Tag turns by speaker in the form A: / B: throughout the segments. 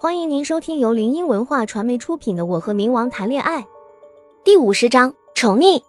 A: 欢迎您收听由林音文化传媒出品的《我和冥王谈恋爱》第五十章宠溺。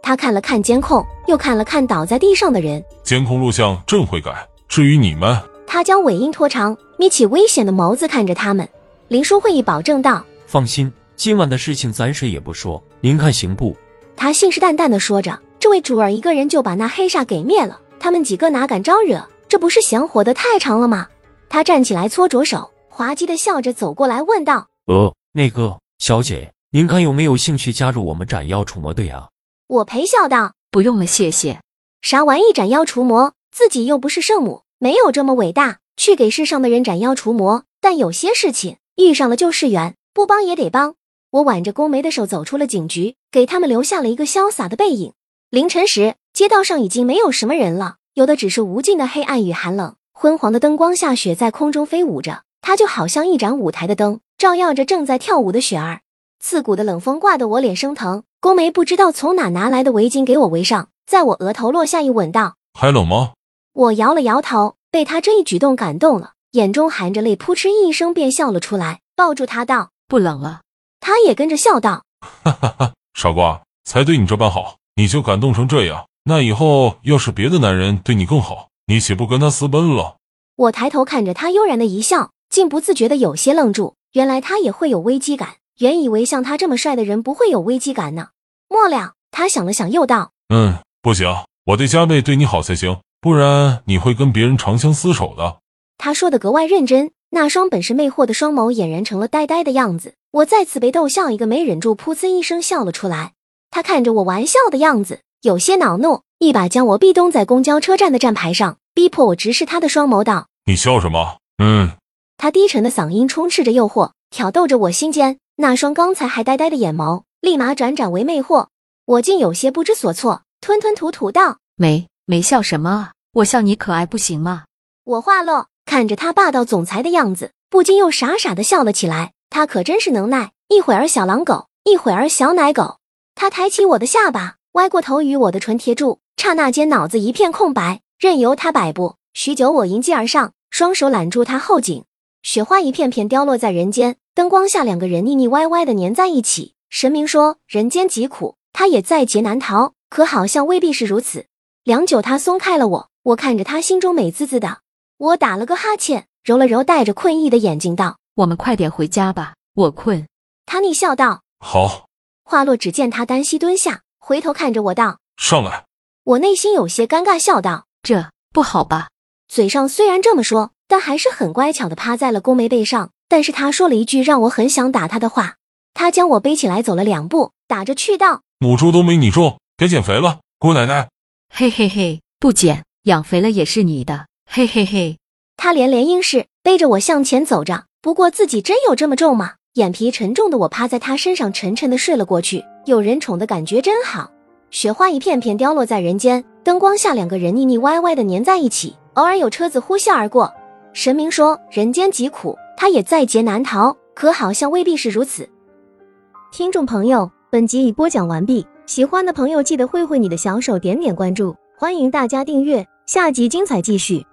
A: 他看了看监控，又看了看倒在地上的人。
B: 监控录像朕会改，至于你们，
A: 他将尾音拖长，眯起危险的眸子看着他们。林书会议保证道
C: 放心，今晚的事情咱谁也不说，您看行不？
A: 他信誓旦旦地说着。这位主儿一个人就把那黑煞给灭了，他们几个哪敢招惹？这不是嫌活得太长了吗？他站起来搓着手，滑稽的笑着走过来问道：“
C: 呃，那个小姐，您看有没有兴趣加入我们斩妖除魔队啊？”
A: 我陪笑道：“
D: 不用了，谢谢。
A: 啥玩意斩妖除魔？自己又不是圣母，没有这么伟大，去给世上的人斩妖除魔。但有些事情遇上了就是缘，不帮也得帮。”我挽着宫梅的手走出了警局，给他们留下了一个潇洒的背影。凌晨时，街道上已经没有什么人了，有的只是无尽的黑暗与寒冷。昏黄的灯光下，雪在空中飞舞着，它就好像一盏舞台的灯，照耀着正在跳舞的雪儿。刺骨的冷风刮得我脸生疼。宫梅不知道从哪拿来的围巾给我围上，在我额头落下一吻，道：“
B: 还冷吗？”
A: 我摇了摇头，被他这一举动感动了，眼中含着泪，扑哧一声便笑了出来，抱住他道：“
D: 不冷了。”
A: 他也跟着笑道：“
B: 哈哈哈，傻瓜，才对你这般好。”你就感动成这样，那以后要是别的男人对你更好，你岂不跟他私奔了？
A: 我抬头看着他悠然的一笑，竟不自觉的有些愣住。原来他也会有危机感，原以为像他这么帅的人不会有危机感呢。末了，他想了想，又道：“
B: 嗯，不行，我得加倍对你好才行，不然你会跟别人长相厮守的。”
A: 他说的格外认真，那双本是魅惑的双眸俨然成了呆呆的样子。我再次被逗笑一个没忍住，噗呲一声笑了出来。他看着我玩笑的样子，有些恼怒，一把将我壁咚在公交车站的站牌上，逼迫我直视他的双眸，道：“
B: 你笑什么？”嗯。
A: 他低沉的嗓音充斥着诱惑，挑逗着我心间那双刚才还呆呆的眼眸，立马转转为魅惑。我竟有些不知所措，吞吞吐吐道：“
D: 没没笑什么啊？我笑你可爱不行吗？”
A: 我话落，看着他霸道总裁的样子，不禁又傻傻的笑了起来。他可真是能耐，一会儿小狼狗，一会儿小奶狗。他抬起我的下巴，歪过头与我的唇贴住，刹那间脑子一片空白，任由他摆布。许久，我迎击而上，双手揽住他后颈，雪花一片片凋落在人间。灯光下，两个人腻腻歪歪的粘在一起。神明说：“人间疾苦，他也在劫难逃。”可好像未必是如此。良久，他松开了我，我看着他，心中美滋滋的。我打了个哈欠，揉了揉带着困意的眼睛，道：“
D: 我们快点回家吧，我困。”
A: 他逆笑道：“
B: 好。”
A: 话落，只见他单膝蹲下，回头看着我道：“
B: 上来。”
A: 我内心有些尴尬，笑道：“
D: 这不好吧？”
A: 嘴上虽然这么说，但还是很乖巧的趴在了宫梅背上。但是他说了一句让我很想打他的话。他将我背起来，走了两步，打着趣道：“
B: 母猪都没你重，别减肥了，姑奶奶。”
D: 嘿嘿嘿，不减，养肥了也是你的。嘿嘿嘿。
A: 他连连应是，背着我向前走着。不过自己真有这么重吗？眼皮沉重的我趴在他身上，沉沉的睡了过去。有人宠的感觉真好。雪花一片片凋落在人间，灯光下，两个人腻腻歪歪的粘在一起。偶尔有车子呼啸而过。神明说人间疾苦，他也在劫难逃。可好像未必是如此。听众朋友，本集已播讲完毕。喜欢的朋友记得挥挥你的小手，点点关注。欢迎大家订阅，下集精彩继续。